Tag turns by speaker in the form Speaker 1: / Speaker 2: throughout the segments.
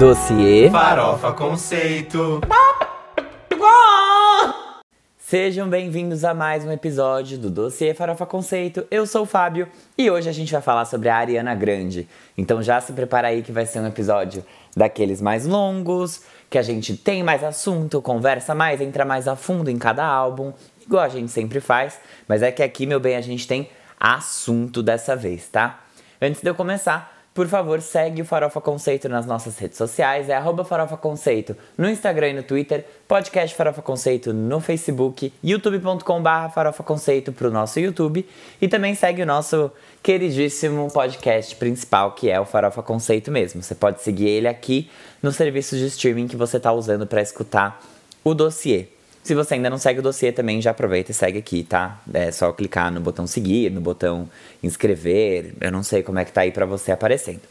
Speaker 1: Dossiê
Speaker 2: Farofa Conceito.
Speaker 1: Sejam bem-vindos a mais um episódio do Dossiê Farofa Conceito. Eu sou o Fábio e hoje a gente vai falar sobre a Ariana Grande. Então já se prepara aí que vai ser um episódio daqueles mais longos, que a gente tem mais assunto, conversa mais, entra mais a fundo em cada álbum, igual a gente sempre faz, mas é que aqui, meu bem, a gente tem assunto dessa vez, tá? Antes de eu começar, por favor, segue o Farofa Conceito nas nossas redes sociais, é arroba Farofa Conceito no Instagram e no Twitter, podcast Farofa Conceito no Facebook, youtube.com.br Farofa Conceito pro nosso YouTube e também segue o nosso queridíssimo podcast principal, que é o Farofa Conceito mesmo. Você pode seguir ele aqui no serviço de streaming que você está usando para escutar o dossiê. Se você ainda não segue o dossiê também, já aproveita e segue aqui, tá? É só clicar no botão seguir, no botão inscrever. Eu não sei como é que tá aí para você aparecendo.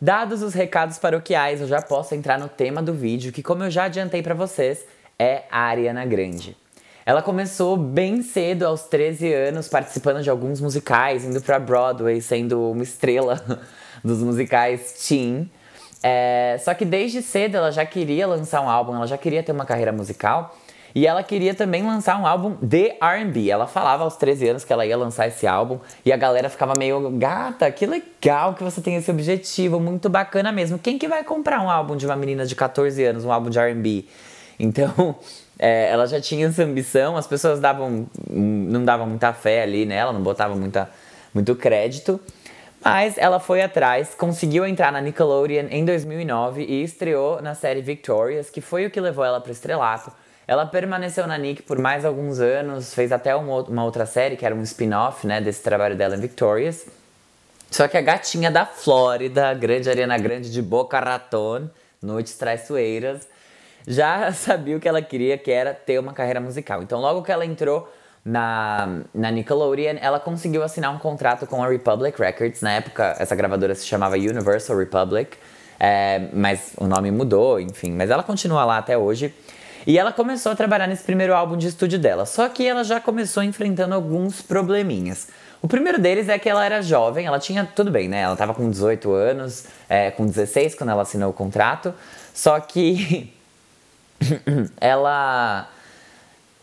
Speaker 1: Dados os recados paroquiais, eu já posso entrar no tema do vídeo, que como eu já adiantei para vocês, é a Ariana Grande. Ela começou bem cedo, aos 13 anos, participando de alguns musicais, indo pra Broadway, sendo uma estrela dos musicais teen. É, só que desde cedo ela já queria lançar um álbum, ela já queria ter uma carreira musical. E ela queria também lançar um álbum de R&B. Ela falava aos 13 anos que ela ia lançar esse álbum e a galera ficava meio, gata, que legal que você tem esse objetivo, muito bacana mesmo. Quem que vai comprar um álbum de uma menina de 14 anos, um álbum de R&B? Então, é, ela já tinha essa ambição, as pessoas davam, não davam muita fé ali nela, não botavam muita, muito crédito. Mas ela foi atrás, conseguiu entrar na Nickelodeon em 2009 e estreou na série Victorious, que foi o que levou ela para o estrelato. Ela permaneceu na Nick por mais alguns anos, fez até uma, outra série que era um spin-off né, desse trabalho dela em Victorious. Só que a gatinha da Flórida, a grande Ariana Grande de Boca Raton, Noites Traiçoeiras, já sabia o que ela queria, que era ter uma carreira musical. Então, logo que ela entrou na, na Nickelodeon, ela conseguiu assinar um contrato com a Republic Records. Na época, essa gravadora se chamava Universal Republic, é, mas o nome mudou, enfim. Mas ela continua lá até hoje. E ela começou a trabalhar nesse primeiro álbum de estúdio dela, só que ela já começou enfrentando alguns probleminhas. O primeiro deles é que ela era jovem, ela tinha tudo bem, né? Ela tava com 18 anos, é, com 16 quando ela assinou o contrato, só que ela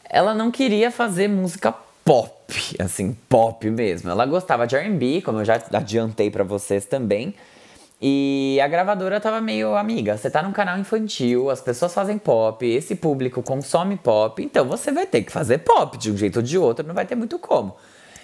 Speaker 1: ela não queria fazer música pop, assim, pop mesmo. Ela gostava de R&B, como eu já adiantei para vocês também, e a gravadora tava meio, amiga, você tá num canal infantil, as pessoas fazem pop, esse público consome pop, então você vai ter que fazer pop de um jeito ou de outro, não vai ter muito como.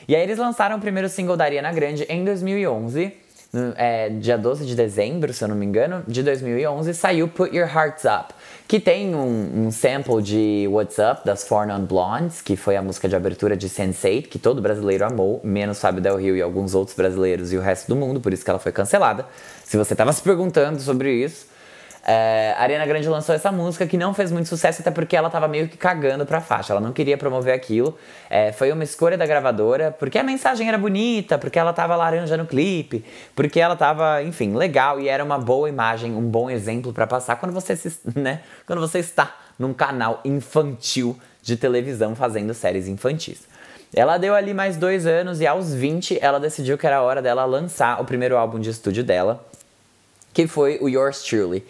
Speaker 1: E aí eles lançaram o primeiro single da Ariana Grande em 2011, no, é, dia 12 de dezembro, se eu não me engano, de 2011, saiu Put Your Hearts Up, que tem um, um sample de What's Up, das Four Non Blondes, que foi a música de abertura de Sense8, que todo brasileiro amou, menos Fábio Del Rio e alguns outros brasileiros e o resto do mundo, por isso que ela foi cancelada. Se você estava se perguntando sobre isso, é, a Ariana Grande lançou essa música que não fez muito sucesso, até porque ela tava meio que cagando pra faixa. Ela não queria promover aquilo. É, foi uma escolha da gravadora, porque a mensagem era bonita, porque ela tava laranja no clipe, porque ela tava, enfim, legal e era uma boa imagem, um bom exemplo para passar quando você, se, né, quando você está num canal infantil de televisão fazendo séries infantis. Ela deu ali mais dois anos e aos 20 ela decidiu que era hora dela lançar o primeiro álbum de estúdio dela, que foi o Yours Truly.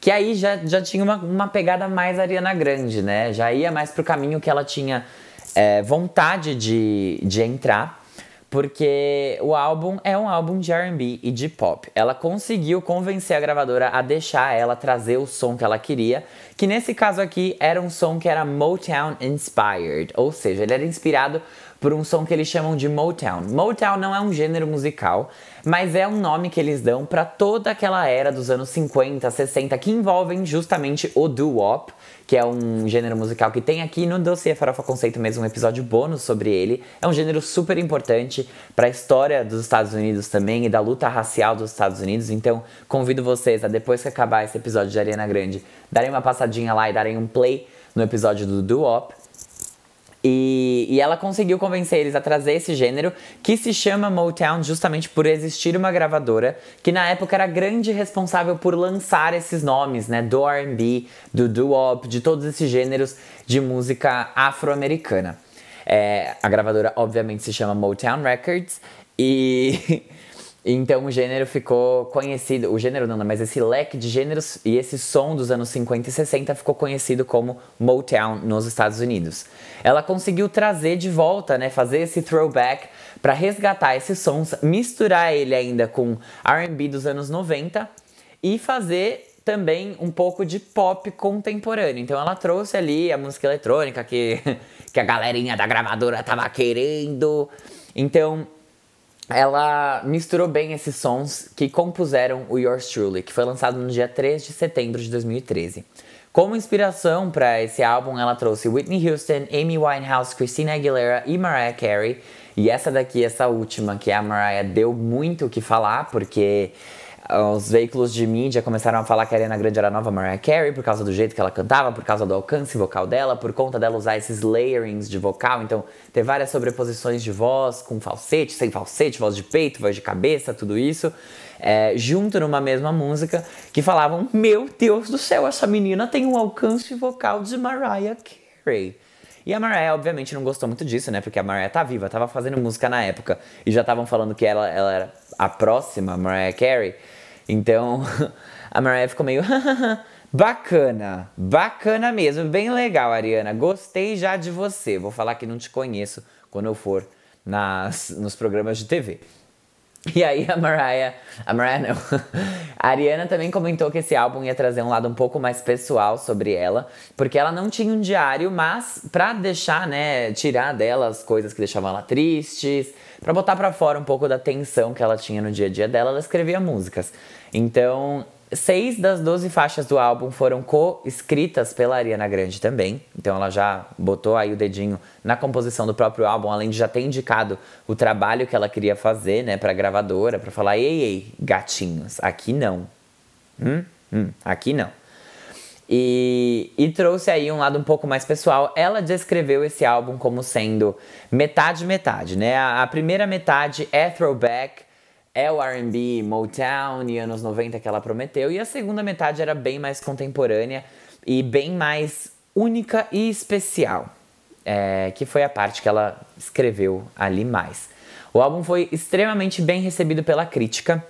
Speaker 1: Que aí já, já tinha uma, uma pegada mais Ariana Grande, né? Já ia mais pro caminho que ela tinha é, vontade de, de entrar, porque o álbum é um álbum de RB e de pop. Ela conseguiu convencer a gravadora a deixar ela trazer o som que ela queria, que nesse caso aqui era um som que era Motown inspired, ou seja, ele era inspirado por um som que eles chamam de Motown. Motown não é um gênero musical, mas é um nome que eles dão para toda aquela era dos anos 50, 60 que envolvem justamente o doo-wop, que é um gênero musical que tem aqui no Dossiê Farofa Conceito mesmo um episódio bônus sobre ele. É um gênero super importante para a história dos Estados Unidos também e da luta racial dos Estados Unidos. Então, convido vocês a depois que acabar esse episódio de Ariana Grande, darem uma passadinha lá e darem um play no episódio do doo-wop e, e, ela conseguiu convencer eles a trazer esse gênero que se chama Motown justamente por existir uma gravadora que na época era grande responsável por lançar esses nomes, né, do R&B, do doo-wop, de todos esses gêneros de música afro-americana. É, a gravadora obviamente se chama Motown Records e Então o gênero ficou conhecido, o gênero não, mas esse leque de gêneros e esse som dos anos 50 e 60 ficou conhecido como Motown nos Estados Unidos. Ela conseguiu trazer de volta, né, fazer esse throwback para resgatar esses sons, misturar ele ainda com R&B dos anos 90 e fazer também um pouco de pop contemporâneo. Então ela trouxe ali a música eletrônica que, que a galerinha da gravadora tava querendo. Então ela misturou bem esses sons que compuseram o Yours Truly, que foi lançado no dia 3 de setembro de 2013. Como inspiração para esse álbum, ela trouxe Whitney Houston, Amy Winehouse, Christina Aguilera e Mariah Carey. E essa daqui, essa última, que é a Mariah, deu muito o que falar, porque os veículos de mídia começaram a falar que a Ariana Grande era nova Mariah Carey por causa do jeito que ela cantava, por causa do alcance vocal dela, por conta dela usar esses layerings de vocal, então ter várias sobreposições de voz, com falsete, sem falsete, voz de peito, voz de cabeça, tudo isso, é, junto numa mesma música, que falavam: Meu Deus do céu, essa menina tem um alcance vocal de Mariah Carey. E a Mariah, obviamente, não gostou muito disso, né? Porque a Mariah tá viva, tava fazendo música na época e já estavam falando que ela, ela era a próxima Mariah Carey. Então a Mariah ficou meio bacana, bacana mesmo, bem legal, Ariana. Gostei já de você. Vou falar que não te conheço quando eu for nas, nos programas de TV. E aí a Mariah, a Mariah não, a Ariana também comentou que esse álbum ia trazer um lado um pouco mais pessoal sobre ela, porque ela não tinha um diário, mas pra deixar, né, tirar dela as coisas que deixavam ela tristes, pra botar pra fora um pouco da tensão que ela tinha no dia a dia dela, ela escrevia músicas. Então, seis das 12 faixas do álbum foram co-escritas pela Ariana Grande também. Então ela já botou aí o dedinho na composição do próprio álbum, além de já ter indicado o trabalho que ela queria fazer, né, pra gravadora, para falar: ei, ei, gatinhos, aqui não. Hum? Hum, aqui não. E, e, trouxe aí um lado um pouco mais pessoal. Ela descreveu esse álbum como sendo metade metade, né? A, a primeira metade é throwback, é o R&B, Motown e anos 90 que ela prometeu, e a segunda metade era bem mais contemporânea e bem mais única e especial, é, que foi a parte que ela escreveu ali mais. O álbum foi extremamente bem recebido pela crítica.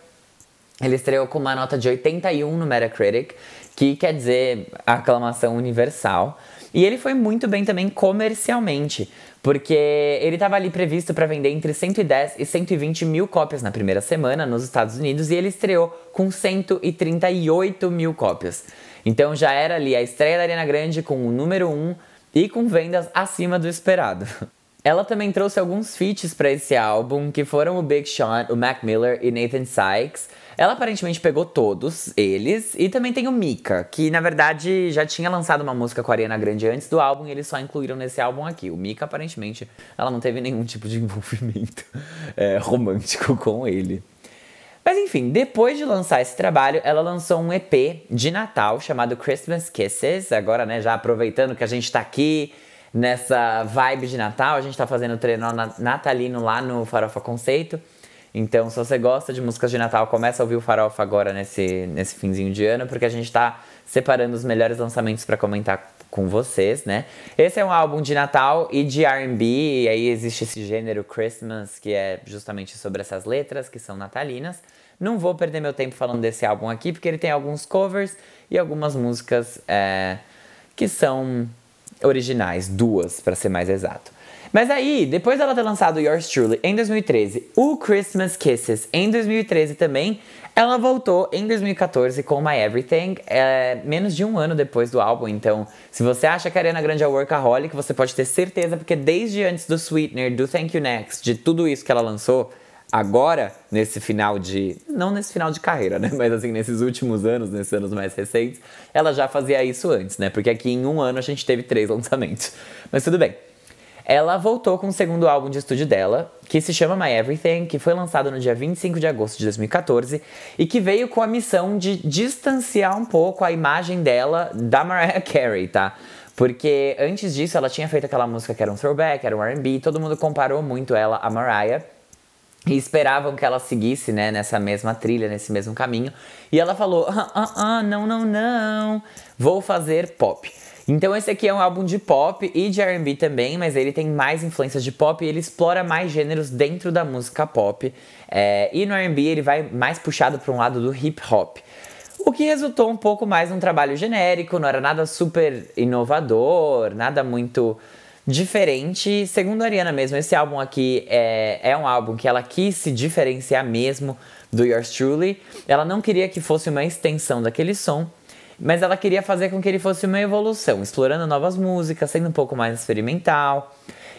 Speaker 1: Ele estreou com uma nota de 81 no Metacritic, que quer dizer aclamação universal. E ele foi muito bem também comercialmente, porque ele estava ali previsto para vender entre 110 e 120 mil cópias na primeira semana nos Estados Unidos e ele estreou com 138 mil cópias. Então já era ali a estreia da Ariana Grande com o número 1 e com vendas acima do esperado. Ela também trouxe alguns feats para esse álbum, que foram o Big Sean, o Mac Miller e Nathan Sykes. Ela aparentemente pegou todos eles e também tem o Mika, que na verdade já tinha lançado uma música com a Ariana Grande antes do álbum e eles só incluíram nesse álbum aqui. O Mika aparentemente ela não teve nenhum tipo de envolvimento é, romântico com ele. Mas enfim, depois de lançar esse trabalho, ela lançou um EP de Natal chamado Christmas Kisses. Agora, né, já aproveitando que a gente tá aqui nessa vibe de Natal, a gente tá fazendo treino natalino lá no Farofa Conceito. Então, se você gosta de músicas de Natal, começa a ouvir o Farofa agora nesse, nesse finzinho de ano, porque a gente tá separando os melhores lançamentos para comentar com vocês, né? Esse é um álbum de Natal e de R&B, e aí existe esse gênero Christmas, que é justamente sobre essas letras que são natalinas. Não vou perder meu tempo falando desse álbum aqui, porque ele tem alguns covers e algumas músicas é, que são originais, duas para ser mais exato. Mas aí, depois dela ter lançado Yours Truly em 2013, o Christmas Kisses em 2013 também, ela voltou em 2014 com My Everything, é, menos de um ano depois do álbum. Então, se você acha que a Ariana Grande é workaholic, você pode ter certeza, porque desde antes do Sweetener, do Thank You Next, de tudo isso que ela lançou, agora, nesse final de. Não nesse final de carreira, né? Mas assim, nesses últimos anos, nesses anos mais recentes, ela já fazia isso antes, né? Porque aqui em um ano a gente teve três lançamentos. Mas tudo bem. Ela voltou com o segundo álbum de estúdio dela, que se chama My Everything, que foi lançado no dia 25 de agosto de 2014 e que veio com a missão de distanciar um pouco a imagem dela da Mariah Carey, tá? Porque antes disso ela tinha feito aquela música que era um throwback, era um R&B, todo mundo comparou muito ela a Mariah e esperavam que ela seguisse, né, nessa mesma trilha, nesse mesmo caminho. E ela falou: ah, ah, ah, não, não, não, vou fazer pop. Então esse aqui é um álbum de pop e de R&B também, mas ele tem mais influências de pop e ele explora mais gêneros dentro da música pop. É, e no R&B ele vai mais puxado para um lado do hip hop. O que resultou um pouco mais num trabalho genérico, não era nada super inovador, nada muito diferente. Segundo a Ariana mesmo, esse álbum aqui é, é um álbum que ela quis se diferenciar mesmo do Yours Truly. Ela não queria que fosse uma extensão daquele som, mas ela queria fazer com que ele fosse uma evolução, explorando novas músicas, sendo um pouco mais experimental.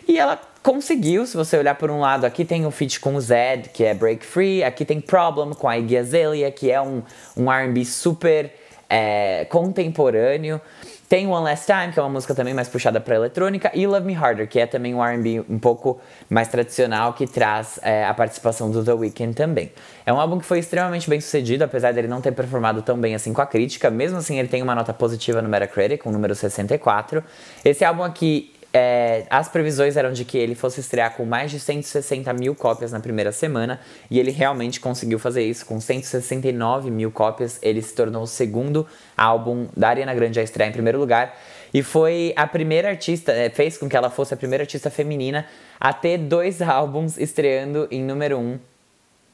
Speaker 1: E ela conseguiu, se você olhar por um lado, aqui tem o feat com o Zed, que é Break Free, aqui tem Problem com a Iggy Azalea, que é um, um R&B super é, contemporâneo. Tem One Last Time, que é uma música também mais puxada para eletrônica, e Love Me Harder, que é também um R&B um pouco mais tradicional, que traz é, a participação do The Weeknd também. É um álbum que foi extremamente bem sucedido, apesar dele não ter performado tão bem assim com a crítica, mesmo assim ele tem uma nota positiva no Metacritic, um número 64. Esse álbum aqui é, as previsões eram de que ele fosse estrear com mais de 160 mil cópias na primeira semana e ele realmente conseguiu fazer isso. Com 169 mil cópias, ele se tornou o segundo álbum da Ariana Grande a estrear em primeiro lugar e foi a primeira artista, é, fez com que ela fosse a primeira artista feminina a ter dois álbuns estreando em número um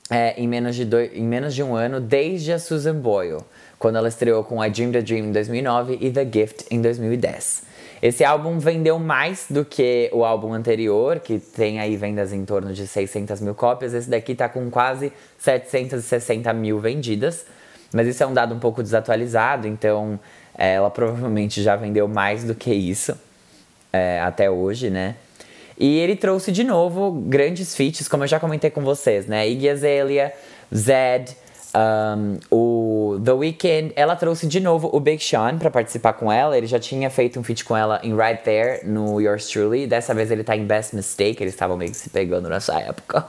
Speaker 1: é, em, menos de dois, em menos de um ano, desde a Susan Boyle, quando ela estreou com I Dream the Dream em 2009 e The Gift em 2010. Esse álbum vendeu mais do que o álbum anterior, que tem aí vendas em torno de 600 mil cópias. Esse daqui tá com quase 760 mil vendidas. Mas isso é um dado um pouco desatualizado, então é, ela provavelmente já vendeu mais do que isso é, até hoje, né? E ele trouxe de novo grandes feats, como eu já comentei com vocês, né? Iggy Azalea, Zed, um, o The Weeknd, ela trouxe de novo o Big Sean para participar com ela. Ele já tinha feito um feat com ela em Right There, no Yours Truly. Dessa vez ele tá em Best Mistake, eles estavam meio que se pegando nessa época.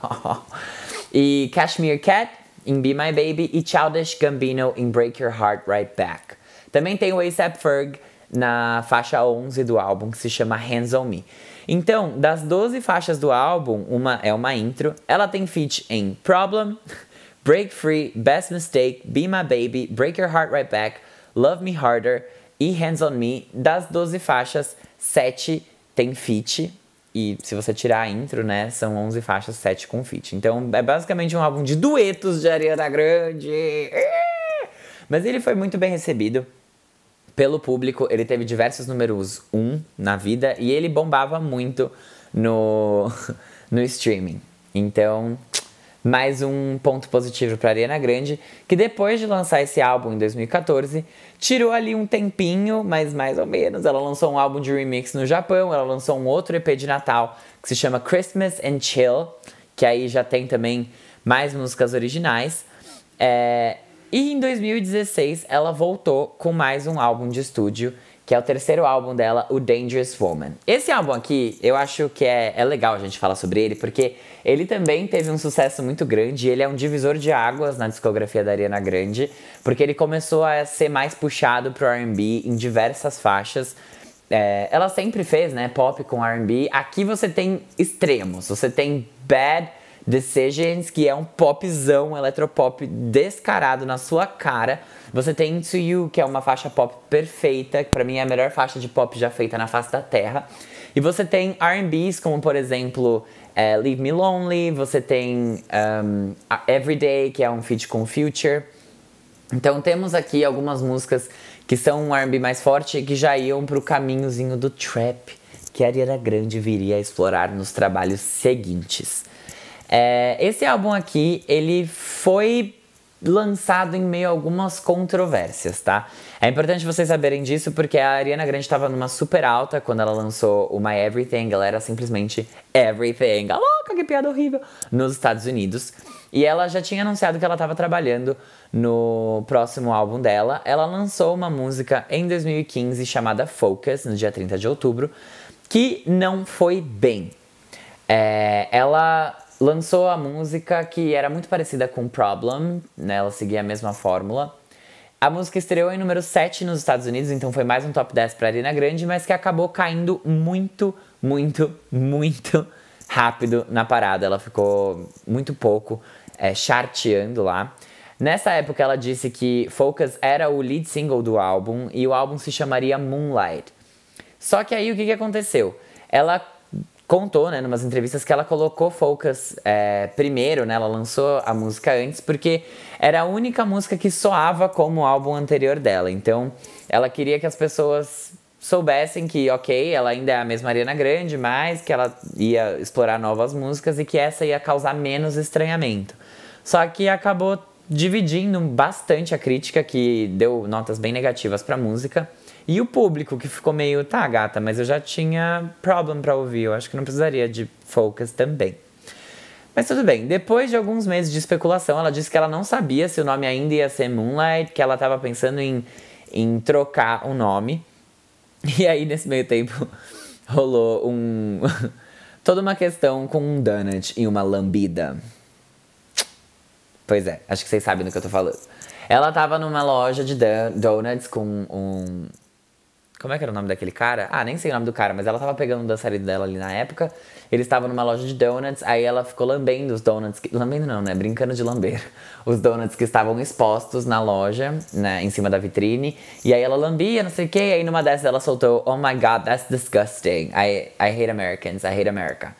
Speaker 1: e Cashmere Cat em Be My Baby e Childish Gambino em Break Your Heart Right Back. Também tem o ASAP Ferg na faixa 11 do álbum, que se chama Hands On Me. Então, das 12 faixas do álbum, uma é uma intro. Ela tem feat em Problem, Break Free, Best Mistake, Be My Baby, Break Your Heart Right Back, Love Me Harder e Hands On Me. Das 12 faixas, 7 tem feat. E se você tirar a intro, né, são 11 faixas, 7 com feat. Então é basicamente um álbum de duetos de Ariana Grande. Mas ele foi muito bem recebido pelo público. Ele teve diversos números 1 na vida e ele bombava muito no, no streaming. Então, mais um ponto positivo para Ariana Grande, que depois de lançar esse álbum em 2014, tirou ali um tempinho, mas mais ou menos. Ela lançou um álbum de remix no Japão, ela lançou um outro EP de Natal que se chama Christmas and Chill, que aí já tem também mais músicas originais. É... E em 2016 ela voltou com mais um álbum de estúdio que é o terceiro álbum dela, o Dangerous Woman. Esse álbum aqui, eu acho que é, é legal a gente falar sobre ele, porque ele também teve um sucesso muito grande, ele é um divisor de águas na discografia da Ariana Grande, porque ele começou a ser mais puxado pro R&B em diversas faixas, é, ela sempre fez, né, pop com R&B. Aqui você tem extremos. Você tem Bad Decisions, que é um popzão, eletropop descarado na sua cara. Você tem Into You, que é uma faixa pop perfeita, que pra mim é a melhor faixa de pop já feita na face da Terra. E você tem R&Bs, como por exemplo é, Leave Me Lonely, você tem um, Everyday, que é um feat com Future. Então temos aqui algumas músicas que são um R&B mais forte e que já iam pro caminhozinho do trap, que a Ariana Grande viria a explorar nos trabalhos seguintes. É, esse álbum aqui, ele foi lançado em meio a algumas controvérsias, tá? É importante vocês saberem disso porque a Ariana Grande estava numa super alta quando ela lançou o My Everything, ela era simplesmente Everything, a louca, que piada horrível, nos Estados Unidos. E ela já tinha anunciado que ela estava trabalhando no próximo álbum dela. Ela lançou uma música em 2015 chamada Focus, no dia 30 de outubro, que não foi bem. É, ela lançou a música que era muito parecida com Problem, né? Ela seguia a mesma fórmula. A música estreou em número 7 nos Estados Unidos, então foi mais um top 10 para Arena Grande, mas que acabou caindo muito, muito, muito rápido na parada. Ela ficou muito pouco é, charteando lá. Nessa época ela disse que Focus era o lead single do álbum e o álbum se chamaria Moonlight. Só que aí o que, que aconteceu? Ela contou, né, numas entrevistas que ela colocou Focus é, primeiro, né, ela lançou a música antes porque era a única música que soava como o álbum anterior dela. Então, ela queria que as pessoas soubessem que, ok, ela ainda é a mesma Ariana Grande, mas que ela ia explorar novas músicas e que essa ia causar menos estranhamento. Só que acabou dividindo bastante a crítica, que deu notas bem negativas pra música. E o público que ficou meio, tá, gata, mas eu já tinha problem pra ouvir, eu acho que não precisaria de focus também. Mas tudo bem, depois de alguns meses de especulação, ela disse que ela não sabia se o nome ainda ia ser Moonlight, que ela tava pensando em, em trocar o nome. E aí, nesse meio tempo, rolou um. toda uma questão com um donut e uma lambida. Pois é, acho que vocês sabem do que eu tô falando. Ela tava numa loja de donuts com um. Como é que era o nome daquele cara? Ah, nem sei o nome do cara, mas ela tava pegando o dançarino dela ali na época. Eles estavam numa loja de donuts, aí ela ficou lambendo os donuts. Que, lambendo não, né? Brincando de lamber. Os donuts que estavam expostos na loja, né? Em cima da vitrine. E aí ela lambia, não sei o que. Aí numa dessas ela soltou: Oh my god, that's disgusting. I, I hate Americans, I hate America.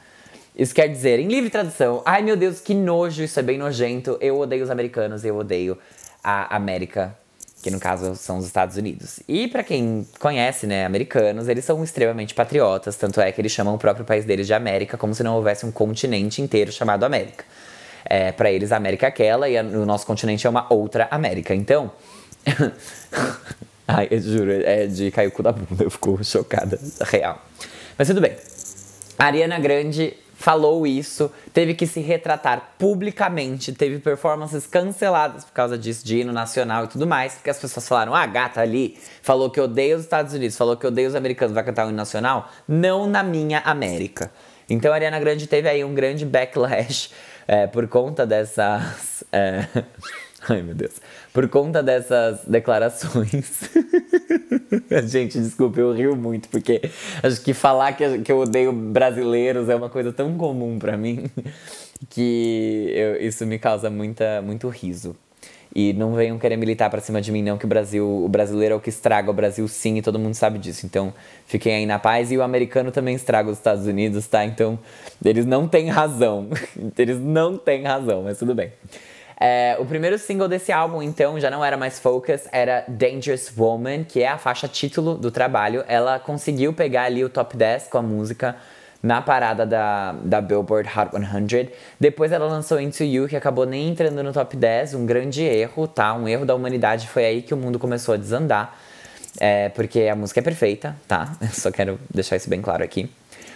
Speaker 1: Isso quer dizer, em livre tradução, ai meu Deus, que nojo, isso é bem nojento. Eu odeio os americanos, eu odeio a América, que no caso são os Estados Unidos. E para quem conhece, né, americanos, eles são extremamente patriotas, tanto é que eles chamam o próprio país deles de América, como se não houvesse um continente inteiro chamado América. É, para eles, a América é aquela e a, o nosso continente é uma outra América. Então. Ai, eu juro, é de cair o cu da bunda, eu fico chocada, real. Mas tudo bem. A Ariana Grande falou isso, teve que se retratar publicamente, teve performances canceladas por causa disso, de hino nacional e tudo mais, porque as pessoas falaram: ah, a gata ali falou que odeia os Estados Unidos, falou que odeia os americanos, vai cantar o hino nacional? Não na minha América. Então a Ariana Grande teve aí um grande backlash é, por conta dessas. É... Ai meu Deus. Por conta dessas declarações. Gente, desculpa, eu rio muito, porque acho que falar que, que eu odeio brasileiros é uma coisa tão comum para mim que eu, isso me causa muita, muito riso. E não venham querer militar pra cima de mim, não, que o Brasil, o brasileiro é o que estraga o Brasil sim, e todo mundo sabe disso. Então, fiquem aí na paz. E o americano também estraga os Estados Unidos, tá? Então, eles não têm razão. eles não têm razão, mas tudo bem. É, o primeiro single desse álbum, então, já não era mais Focus, era Dangerous Woman, que é a faixa título do trabalho. Ela conseguiu pegar ali o top 10 com a música na parada da, da Billboard Hot 100. Depois ela lançou Into You, que acabou nem entrando no top 10, um grande erro, tá? Um erro da humanidade. Foi aí que o mundo começou a desandar. É, porque a música é perfeita, tá? Só quero deixar isso bem claro aqui.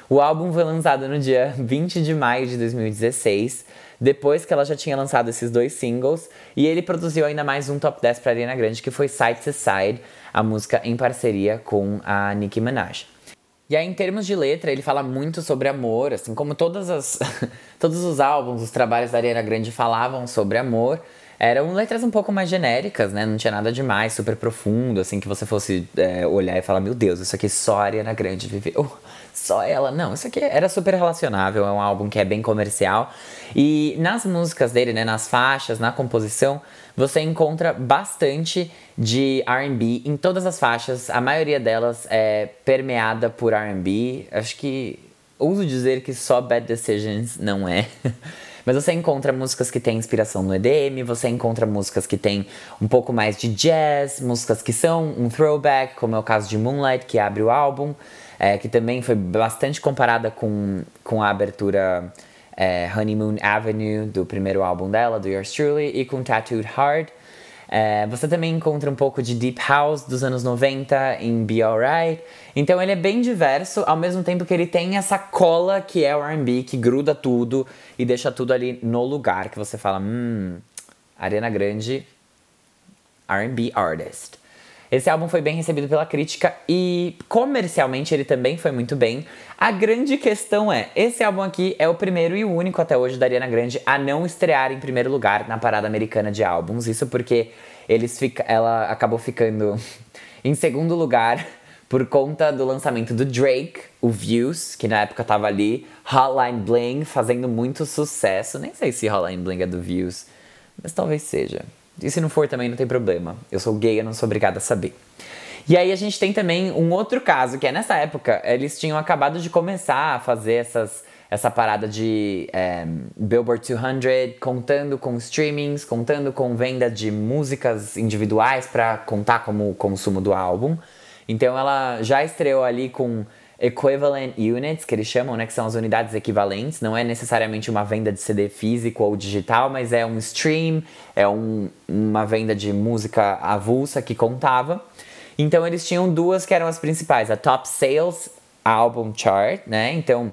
Speaker 1: O álbum foi lançado no dia 20 de maio de 2016 depois que ela já tinha lançado esses dois singles. E ele produziu ainda mais um top 10 para Ariana Grande, que foi Side to Side, a música em parceria com a Nicki Minaj. E aí, em termos de letra, ele fala muito sobre amor, assim como todas as, todos os álbuns, os trabalhos da Ariana Grande falavam sobre amor. Eram letras um pouco mais genéricas, né? Não tinha nada demais, super profundo, assim, que você fosse é, olhar e falar: Meu Deus, isso aqui só a Ariana Grande viveu só ela. Não, isso aqui era super relacionável, é um álbum que é bem comercial. E nas músicas dele, né, nas faixas, na composição, você encontra bastante de R&B em todas as faixas. A maioria delas é permeada por R&B. Acho que ouso dizer que só Bad Decisions não é. Mas você encontra músicas que têm inspiração no EDM, você encontra músicas que têm um pouco mais de jazz, músicas que são um throwback, como é o caso de Moonlight, que abre o álbum é, que também foi bastante comparada com, com a abertura é, Honeymoon Avenue do primeiro álbum dela, do Yours Truly, e com Tattooed Heart. É, você também encontra um pouco de Deep House dos anos 90 em Be Alright. Então ele é bem diverso, ao mesmo tempo que ele tem essa cola que é o RB, que gruda tudo e deixa tudo ali no lugar, que você fala, hum, Arena Grande, RB Artist. Esse álbum foi bem recebido pela crítica e comercialmente ele também foi muito bem. A grande questão é, esse álbum aqui é o primeiro e único até hoje da Ariana Grande a não estrear em primeiro lugar na parada americana de álbuns. Isso porque eles fica, ela acabou ficando em segundo lugar por conta do lançamento do Drake, o Views, que na época tava ali, Hotline Bling fazendo muito sucesso. Nem sei se Hotline Bling é do Views, mas talvez seja. E se não for também não tem problema. Eu sou gay, eu não sou obrigada a saber. E aí a gente tem também um outro caso, que é nessa época, eles tinham acabado de começar a fazer essas, essa parada de é, Billboard 200, contando com streamings, contando com venda de músicas individuais para contar como o consumo do álbum. Então ela já estreou ali com equivalent units, que eles chamam, né, que são as unidades equivalentes. Não é necessariamente uma venda de CD físico ou digital, mas é um stream, é um, uma venda de música avulsa que contava. Então eles tinham duas que eram as principais, a Top Sales Album Chart, né? Então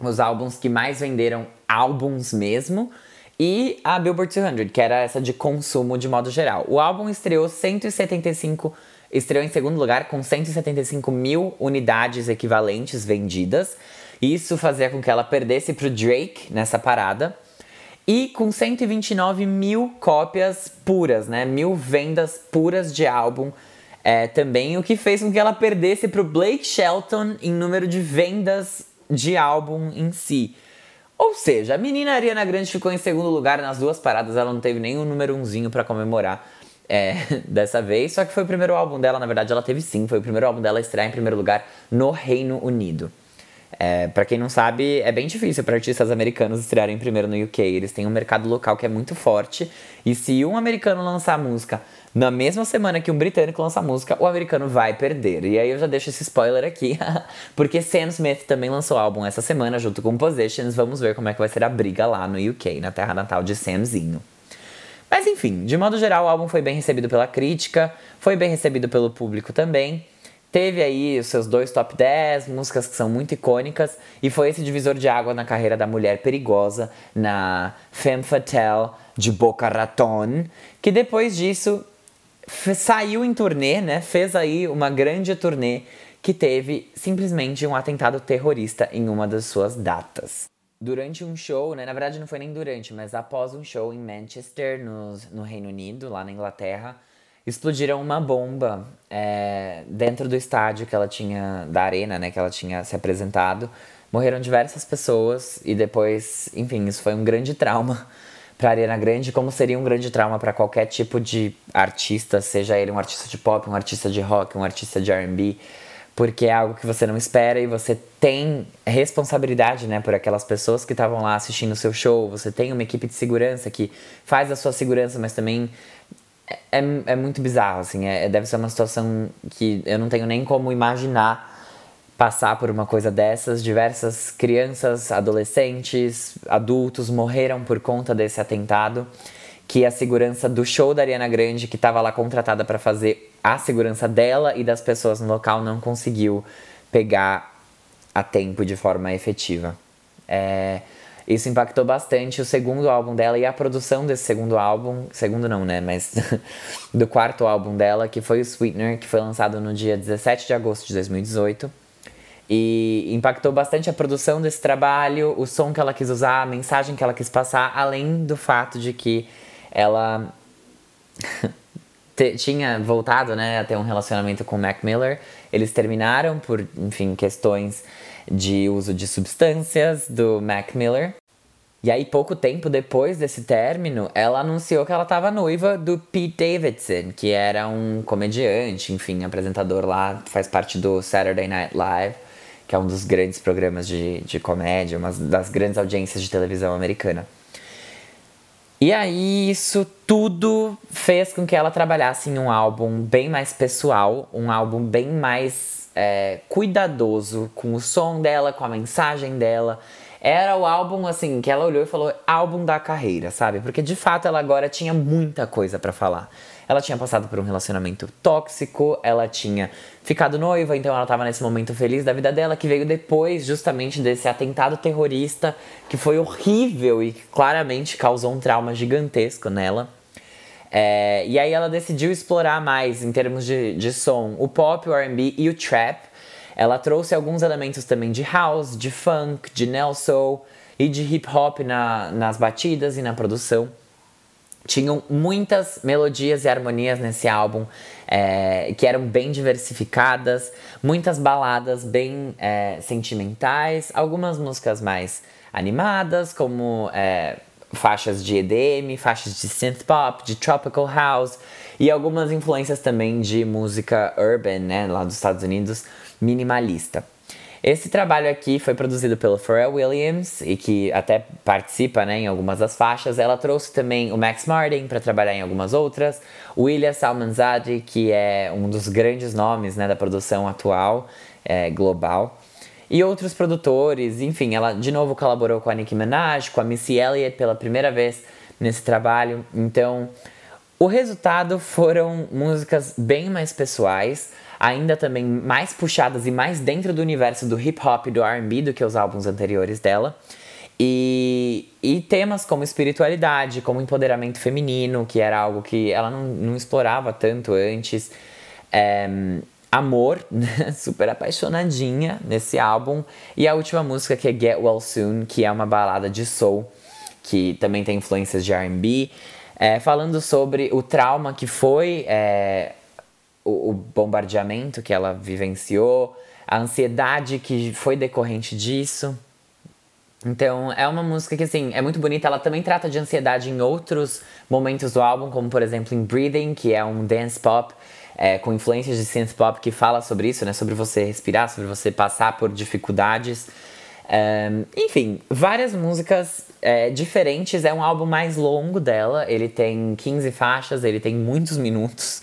Speaker 1: os álbuns que mais venderam álbuns mesmo e a Billboard 200, que era essa de consumo de modo geral. O álbum estreou 175 estreou em segundo lugar com 175 mil unidades equivalentes vendidas. Isso fazia com que ela perdesse para o Drake nessa parada. E com 129 mil cópias puras, né? Mil vendas puras de álbum é, também, o que fez com que ela perdesse para o Blake Shelton em número de vendas de álbum em si. Ou seja, a menina Ariana Grande ficou em segundo lugar nas duas paradas, ela não teve nenhum número umzinho para comemorar é, dessa vez, só que foi o primeiro álbum dela, na verdade ela teve sim, foi o primeiro álbum dela a estrear em primeiro lugar no Reino Unido. É, para quem não sabe, é bem difícil para artistas americanos estrearem primeiro no UK. Eles têm um mercado local que é muito forte. E se um americano lançar música na mesma semana que um britânico lança música, o americano vai perder. E aí eu já deixo esse spoiler aqui, porque Sam Smith também lançou álbum essa semana junto com Positions. Vamos ver como é que vai ser a briga lá no UK, na terra natal de Samzinho. Mas enfim, de modo geral, o álbum foi bem recebido pela crítica, foi bem recebido pelo público também. Teve aí os seus dois top 10, músicas que são muito icônicas, e foi esse divisor de água na carreira da mulher perigosa, na Femme Fatale de Boca Raton, que depois disso saiu em turnê, né? Fez aí uma grande turnê que teve simplesmente um atentado terrorista em uma das suas datas durante um show, né? Na verdade, não foi nem durante, mas após um show em Manchester, no, no Reino Unido, lá na Inglaterra, explodiram uma bomba é, dentro do estádio que ela tinha, da arena, né? Que ela tinha se apresentado. Morreram diversas pessoas e depois, enfim, isso foi um grande trauma para a Ariana Grande, como seria um grande trauma para qualquer tipo de artista, seja ele um artista de pop, um artista de rock, um artista de R&B porque é algo que você não espera e você tem responsabilidade, né, por aquelas pessoas que estavam lá assistindo o seu show. Você tem uma equipe de segurança que faz a sua segurança, mas também é, é, é muito bizarro, assim. É, deve ser uma situação que eu não tenho nem como imaginar passar por uma coisa dessas. Diversas crianças, adolescentes, adultos morreram por conta desse atentado. Que a segurança do show da Ariana Grande, que estava lá contratada para fazer a segurança dela e das pessoas no local não conseguiu pegar a tempo de forma efetiva. É, isso impactou bastante o segundo álbum dela e a produção desse segundo álbum, segundo não, né, mas do quarto álbum dela, que foi o Sweetener, que foi lançado no dia 17 de agosto de 2018. E impactou bastante a produção desse trabalho, o som que ela quis usar, a mensagem que ela quis passar, além do fato de que ela tinha voltado né, a ter um relacionamento com o Mac Miller. Eles terminaram por, enfim, questões de uso de substâncias do Mac Miller. E aí, pouco tempo depois desse término, ela anunciou que ela estava noiva do Pete Davidson, que era um comediante, enfim, apresentador lá, faz parte do Saturday Night Live, que é um dos grandes programas de, de comédia, uma das grandes audiências de televisão americana. E aí isso tudo fez com que ela trabalhasse em um álbum bem mais pessoal, um álbum bem mais é, cuidadoso com o som dela, com a mensagem dela. Era o álbum assim que ela olhou e falou álbum da carreira, sabe? Porque de fato ela agora tinha muita coisa para falar. Ela tinha passado por um relacionamento tóxico, ela tinha ficado noiva, então ela estava nesse momento feliz da vida dela, que veio depois justamente desse atentado terrorista que foi horrível e que claramente causou um trauma gigantesco nela. É, e aí ela decidiu explorar mais em termos de, de som o pop, o RB e o trap. Ela trouxe alguns elementos também de house, de funk, de neo soul e de hip hop na, nas batidas e na produção tinham muitas melodias e harmonias nesse álbum é, que eram bem diversificadas, muitas baladas bem é, sentimentais, algumas músicas mais animadas, como é, faixas de EDM, faixas de synth pop, de tropical house e algumas influências também de música urban, né, lá dos Estados Unidos, minimalista. Esse trabalho aqui foi produzido pelo Pharrell Williams e que até participa né, em algumas das faixas. Ela trouxe também o Max Martin para trabalhar em algumas outras, o William Salmanzade, que é um dos grandes nomes né, da produção atual é, global. E outros produtores, enfim, ela de novo colaborou com a Nicki Minaj, com a Missy Elliott pela primeira vez nesse trabalho. Então, o resultado foram músicas bem mais pessoais, ainda também mais puxadas e mais dentro do universo do hip hop e do RB do que os álbuns anteriores dela. E, e temas como espiritualidade, como empoderamento feminino, que era algo que ela não, não explorava tanto antes. É, amor, super apaixonadinha nesse álbum. E a última música que é Get Well Soon, que é uma balada de soul, que também tem influências de RB. É, falando sobre o trauma que foi é, o, o bombardeamento que ela vivenciou, a ansiedade que foi decorrente disso. Então, é uma música que, assim, é muito bonita. Ela também trata de ansiedade em outros momentos do álbum, como, por exemplo, em Breathing, que é um dance pop é, com influências de synth pop que fala sobre isso, né? Sobre você respirar, sobre você passar por dificuldades. Um, enfim, várias músicas é, diferentes. É um álbum mais longo dela. Ele tem 15 faixas, ele tem muitos minutos.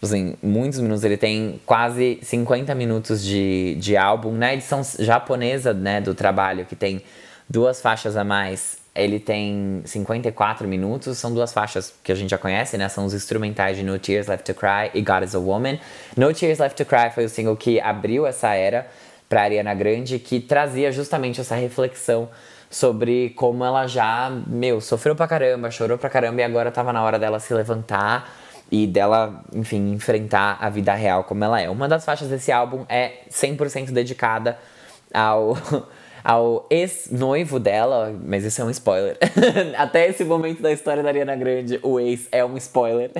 Speaker 1: Tipo assim, muitos minutos. Ele tem quase 50 minutos de, de álbum. Na edição japonesa né, do trabalho, que tem duas faixas a mais, ele tem 54 minutos. São duas faixas que a gente já conhece, né? São os instrumentais de No Tears Left to Cry e God is a Woman. No Tears Left to Cry foi o single que abriu essa era para Ariana Grande, que trazia justamente essa reflexão sobre como ela já, meu, sofreu pra caramba, chorou pra caramba e agora tava na hora dela se levantar e dela, enfim, enfrentar a vida real como ela é. Uma das faixas desse álbum é 100% dedicada ao ao ex-noivo dela, mas isso é um spoiler. Até esse momento da história da Ariana Grande, o ex é um spoiler.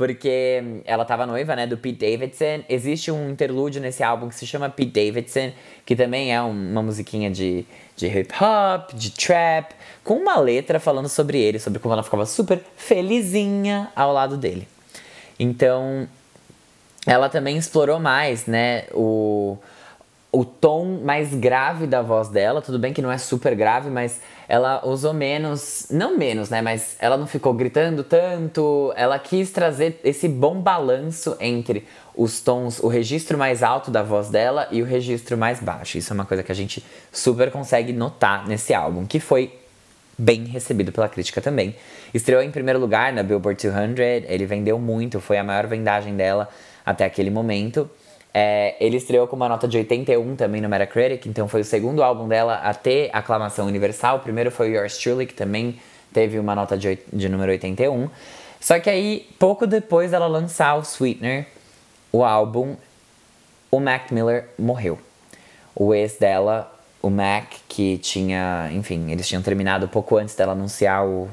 Speaker 1: Porque ela tava noiva, né, do Pete Davidson. Existe um interlúdio nesse álbum que se chama Pete Davidson, que também é uma musiquinha de, de hip hop, de trap, com uma letra falando sobre ele, sobre como ela ficava super felizinha ao lado dele. Então, ela também explorou mais, né, o o tom mais grave da voz dela, tudo bem que não é super grave, mas ela usou menos, não menos, né, mas ela não ficou gritando tanto, ela quis trazer esse bom balanço entre os tons, o registro mais alto da voz dela e o registro mais baixo. Isso é uma coisa que a gente super consegue notar nesse álbum, que foi bem recebido pela crítica também. Estreou em primeiro lugar na Billboard 200, ele vendeu muito, foi a maior vendagem dela até aquele momento. É, ele estreou com uma nota de 81 também no Metacritic, então foi o segundo álbum dela a ter aclamação universal. O primeiro foi Yours Truly, que também teve uma nota de, de número 81. Só que aí, pouco depois dela lançar o Sweetener, o álbum, o Mac Miller morreu. O ex dela, o Mac, que tinha, enfim, eles tinham terminado pouco antes dela anunciar o,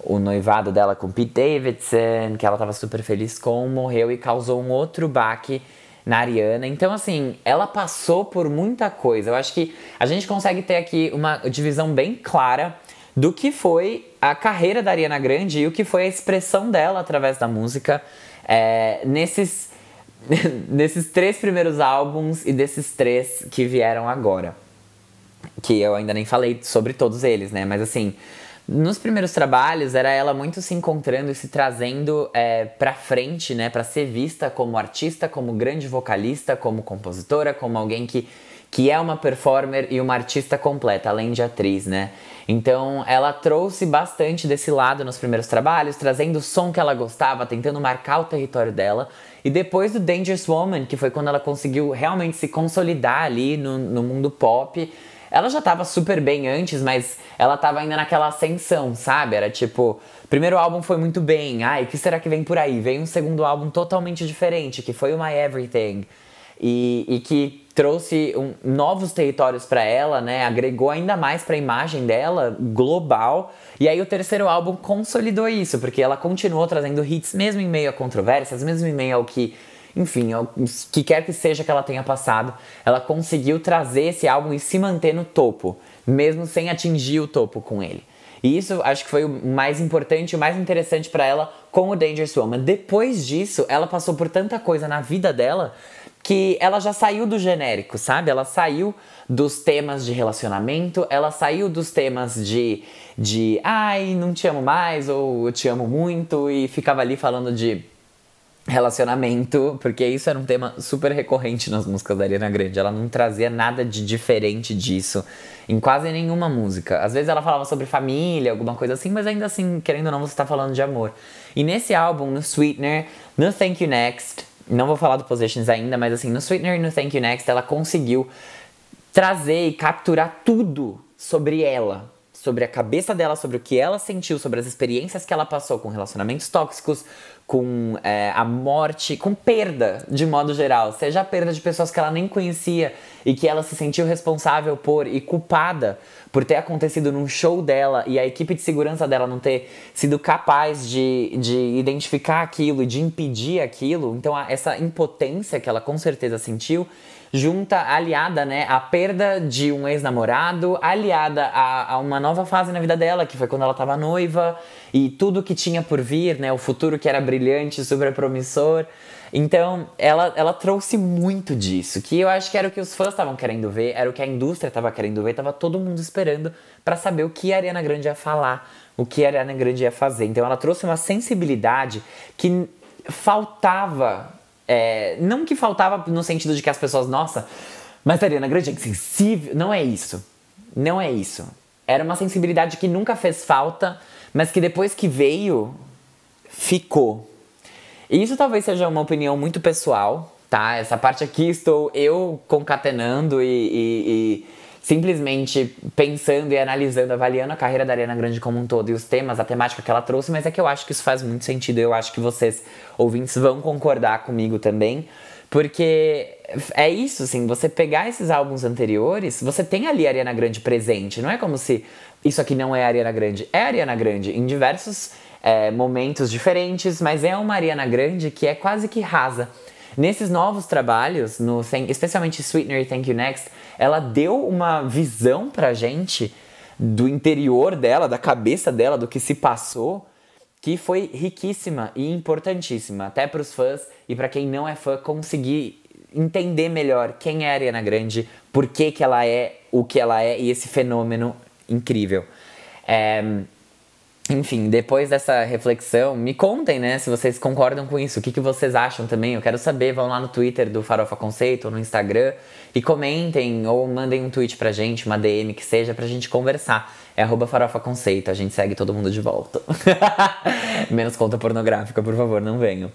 Speaker 1: o noivado dela com Pete Davidson, que ela estava super feliz com, morreu e causou um outro baque na Ariana. Então, assim, ela passou por muita coisa. Eu acho que a gente consegue ter aqui uma divisão bem clara do que foi a carreira da Ariana Grande e o que foi a expressão dela através da música é, nesses, nesses três primeiros álbuns e desses três que vieram agora. Que eu ainda nem falei sobre todos eles, né? Mas assim, nos primeiros trabalhos, era ela muito se encontrando e se trazendo é, pra frente, né? Pra ser vista como artista, como grande vocalista, como compositora, como alguém que, que é uma performer e uma artista completa, além de atriz, né? Então, ela trouxe bastante desse lado nos primeiros trabalhos, trazendo o som que ela gostava, tentando marcar o território dela. E depois do Dangerous Woman, que foi quando ela conseguiu realmente se consolidar ali no, no mundo pop ela já tava super bem antes, mas ela tava ainda naquela ascensão, sabe? Era tipo, primeiro álbum foi muito bem. Ai, o que será que vem por aí? Vem um segundo álbum totalmente diferente, que foi o My Everything. E, e que trouxe um, novos territórios para ela, né? Agregou ainda mais para a imagem dela global. E aí o terceiro álbum consolidou isso, porque ela continuou trazendo hits mesmo em meio a controvérsias, mesmo em meio ao que enfim, o que quer que seja que ela tenha passado, ela conseguiu trazer esse álbum e se manter no topo, mesmo sem atingir o topo com ele. E isso acho que foi o mais importante o mais interessante para ela com o Dangerous Woman. Depois disso, ela passou por tanta coisa na vida dela que ela já saiu do genérico, sabe? Ela saiu dos temas de relacionamento, ela saiu dos temas de, de ai, não te amo mais ou eu te amo muito e ficava ali falando de relacionamento, porque isso era um tema super recorrente nas músicas da Ariana Grande. Ela não trazia nada de diferente disso em quase nenhuma música. Às vezes ela falava sobre família, alguma coisa assim, mas ainda assim, querendo ou não, você está falando de amor. E nesse álbum, no Sweetener, no Thank You Next, não vou falar do Positions ainda, mas assim, no Sweetener e no Thank You Next, ela conseguiu trazer e capturar tudo sobre ela, sobre a cabeça dela, sobre o que ela sentiu, sobre as experiências que ela passou com relacionamentos tóxicos, com é, a morte, com perda de modo geral, seja a perda de pessoas que ela nem conhecia e que ela se sentiu responsável por e culpada por ter acontecido num show dela e a equipe de segurança dela não ter sido capaz de, de identificar aquilo e de impedir aquilo. Então, essa impotência que ela com certeza sentiu junta, aliada, né, à perda de um ex-namorado, aliada a, a, uma nova fase na vida dela, que foi quando ela estava noiva, e tudo que tinha por vir, né, o futuro que era brilhante, super promissor. Então, ela, ela trouxe muito disso, que eu acho que era o que os fãs estavam querendo ver, era o que a indústria estava querendo ver, tava todo mundo esperando para saber o que a Ariana Grande ia falar, o que a Ariana Grande ia fazer. Então, ela trouxe uma sensibilidade que faltava é, não que faltava no sentido de que as pessoas, nossa, mas a Ariana Grande é sensível. Não é isso. Não é isso. Era uma sensibilidade que nunca fez falta, mas que depois que veio, ficou. E isso talvez seja uma opinião muito pessoal, tá? Essa parte aqui estou eu concatenando e, e, e simplesmente pensando e analisando, avaliando a carreira da Ariana Grande como um todo e os temas, a temática que ela trouxe, mas é que eu acho que isso faz muito sentido. Eu acho que vocês, ouvintes, vão concordar comigo também. Porque é isso, assim, você pegar esses álbuns anteriores, você tem ali a Ariana Grande presente. Não é como se isso aqui não é a Ariana Grande. É a Ariana Grande em diversos é, momentos diferentes, mas é uma Ariana Grande que é quase que rasa. Nesses novos trabalhos, no, especialmente Sweetener e Thank You Next, ela deu uma visão pra gente do interior dela, da cabeça dela, do que se passou, que foi riquíssima e importantíssima, até para os fãs e para quem não é fã conseguir entender melhor quem é a Ariana Grande, por que, que ela é o que ela é e esse fenômeno incrível. É, enfim, depois dessa reflexão, me contem, né, se vocês concordam com isso, o que, que vocês acham também. Eu quero saber, vão lá no Twitter do Farofa Conceito ou no Instagram e comentem ou mandem um tweet pra gente, uma DM que seja, pra gente conversar. É arroba Farofa Conceito, a gente segue todo mundo de volta. Menos conta pornográfica, por favor, não venham.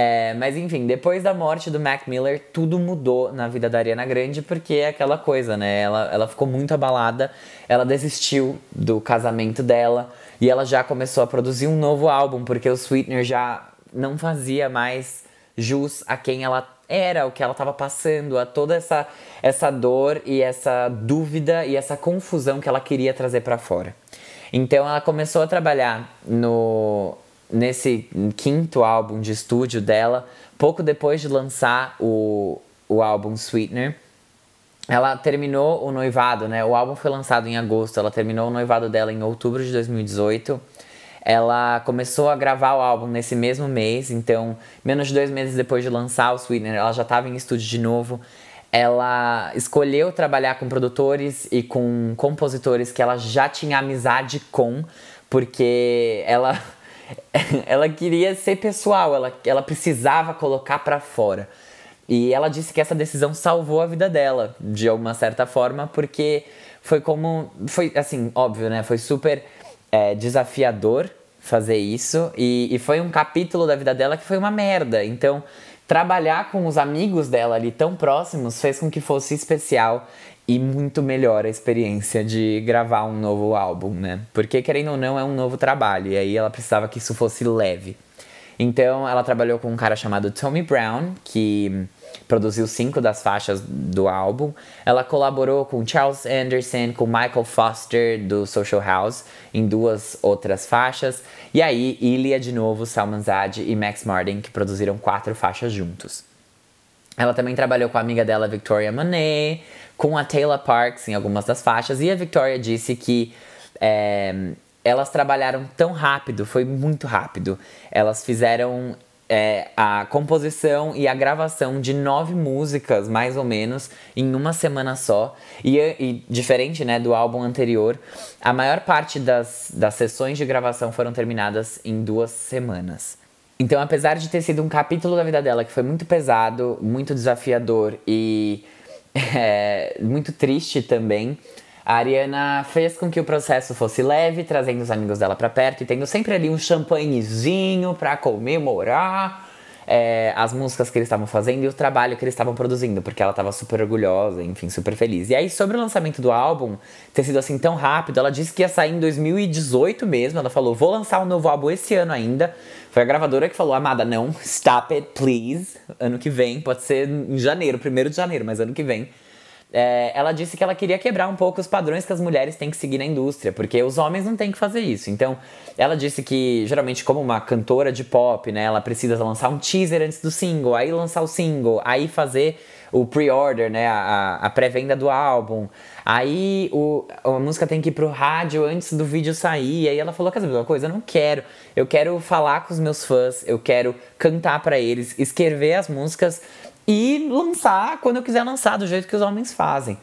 Speaker 1: É, mas enfim, depois da morte do Mac Miller, tudo mudou na vida da Ariana Grande, porque é aquela coisa, né? Ela, ela ficou muito abalada, ela desistiu do casamento dela e ela já começou a produzir um novo álbum, porque o Sweetener já não fazia mais jus a quem ela era, o que ela estava passando, a toda essa, essa dor e essa dúvida e essa confusão que ela queria trazer para fora. Então ela começou a trabalhar no nesse quinto álbum de estúdio dela, pouco depois de lançar o, o álbum Sweetener ela terminou o noivado, né? O álbum foi lançado em agosto, ela terminou o noivado dela em outubro de 2018. Ela começou a gravar o álbum nesse mesmo mês, então, menos de dois meses depois de lançar o Sweetener, ela já estava em estúdio de novo. Ela escolheu trabalhar com produtores e com compositores que ela já tinha amizade com, porque ela, ela queria ser pessoal, ela, ela precisava colocar para fora. E ela disse que essa decisão salvou a vida dela, de alguma certa forma, porque foi como. Foi assim, óbvio, né? Foi super é, desafiador fazer isso. E, e foi um capítulo da vida dela que foi uma merda. Então, trabalhar com os amigos dela ali tão próximos fez com que fosse especial e muito melhor a experiência de gravar um novo álbum, né? Porque, querendo ou não, é um novo trabalho. E aí ela precisava que isso fosse leve. Então, ela trabalhou com um cara chamado Tommy Brown, que produziu cinco das faixas do álbum. Ela colaborou com Charles Anderson, com Michael Foster do Social House em duas outras faixas. E aí, Ilya de novo, Salman Zad e Max Martin, que produziram quatro faixas juntos. Ela também trabalhou com a amiga dela, Victoria Monet, com a Taylor Parks em algumas das faixas. E a Victoria disse que É, elas trabalharam tão rápido, foi muito rápido. Elas fizeram é, a composição e a gravação de nove músicas, mais ou menos, em uma semana só. E, e, diferente né, do álbum anterior, a maior parte das, das sessões de gravação foram terminadas em duas semanas. Então, apesar de ter sido um capítulo da vida dela que foi muito pesado, muito desafiador e é, muito triste também, a Ariana fez com que o processo fosse leve, trazendo os amigos dela para perto e tendo sempre ali um champanhezinho para comemorar é, as músicas que eles estavam fazendo e o trabalho que eles estavam produzindo, porque ela estava super orgulhosa, enfim, super feliz. E aí, sobre o lançamento do álbum ter sido assim tão rápido, ela disse que ia sair em 2018 mesmo. Ela falou: vou lançar um novo álbum esse ano ainda. Foi a gravadora que falou: Amada, não, stop it, please. Ano que vem, pode ser em janeiro, primeiro de janeiro, mas ano que vem é, ela disse que ela queria quebrar um pouco os padrões que as mulheres têm que seguir na indústria, porque os homens não têm que fazer isso. Então, ela disse que, geralmente, como uma cantora de pop, né, ela precisa lançar um teaser antes do single, aí lançar o single, aí fazer o pre-order, né, a, a pré-venda do álbum. Aí o, a música tem que ir pro rádio antes do vídeo sair. E aí ela falou: Quer saber uma coisa? Eu não quero. Eu quero falar com os meus fãs, eu quero cantar para eles, escrever as músicas e lançar quando eu quiser lançar, do jeito que os homens fazem.